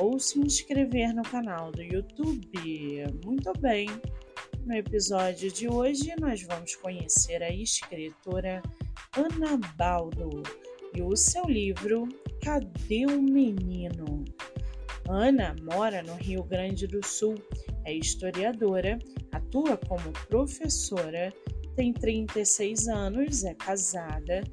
ou se inscrever no canal do YouTube. Muito bem! No episódio de hoje, nós vamos conhecer a escritora Ana Baldo e o seu livro Cadê o Menino? Ana mora no Rio Grande do Sul, é historiadora, atua como professora, tem 36 anos, é casada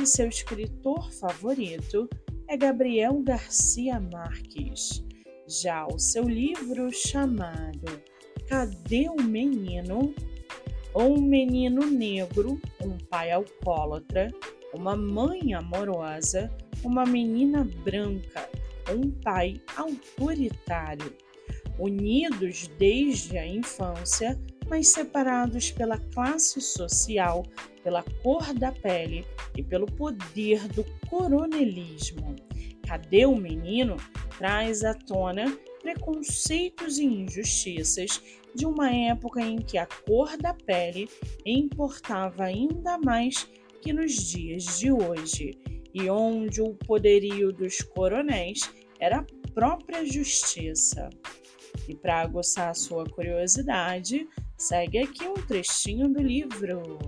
e seu escritor favorito é Gabriel Garcia Marques. Já o seu livro chamado Cadê o Menino? Um menino negro, um pai alcoólatra, uma mãe amorosa, uma menina branca, um pai autoritário, unidos desde a infância, mas separados pela classe social, pela cor da pele e pelo poder do coronelismo. Cadê o menino? traz à tona preconceitos e injustiças de uma época em que a cor da pele importava ainda mais que nos dias de hoje, e onde o poderio dos coronéis era a própria justiça. E para aguçar sua curiosidade, segue aqui um trechinho do livro.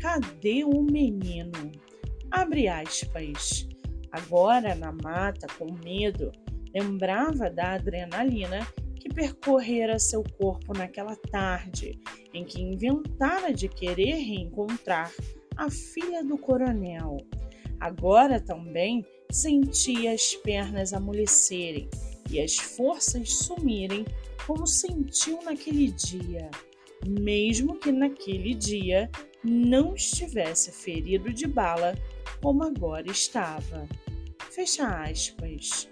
Cadê o menino? Abre aspas. Agora na mata, com medo, lembrava da adrenalina que percorrera seu corpo naquela tarde em que inventara de querer reencontrar a filha do coronel. Agora também sentia as pernas amolecerem e as forças sumirem como sentiu naquele dia, mesmo que naquele dia não estivesse ferido de bala como agora estava. Fecha aspas.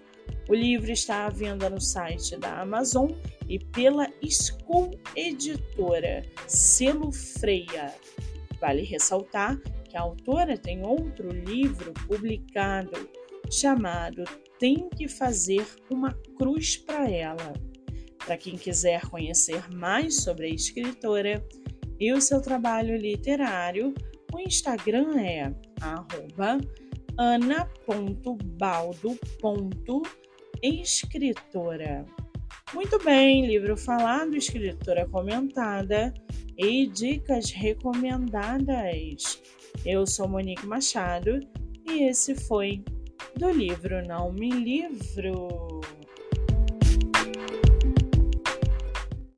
O livro está à venda no site da Amazon e pela School Editora, selo Freia. Vale ressaltar que a autora tem outro livro publicado chamado Tem que Fazer uma Cruz para Ela. Para quem quiser conhecer mais sobre a escritora e o seu trabalho literário, o Instagram é ana.baldo.com escritora. Muito bem, livro falado, escritora comentada e dicas recomendadas. Eu sou Monique Machado e esse foi do livro Não Me Livro.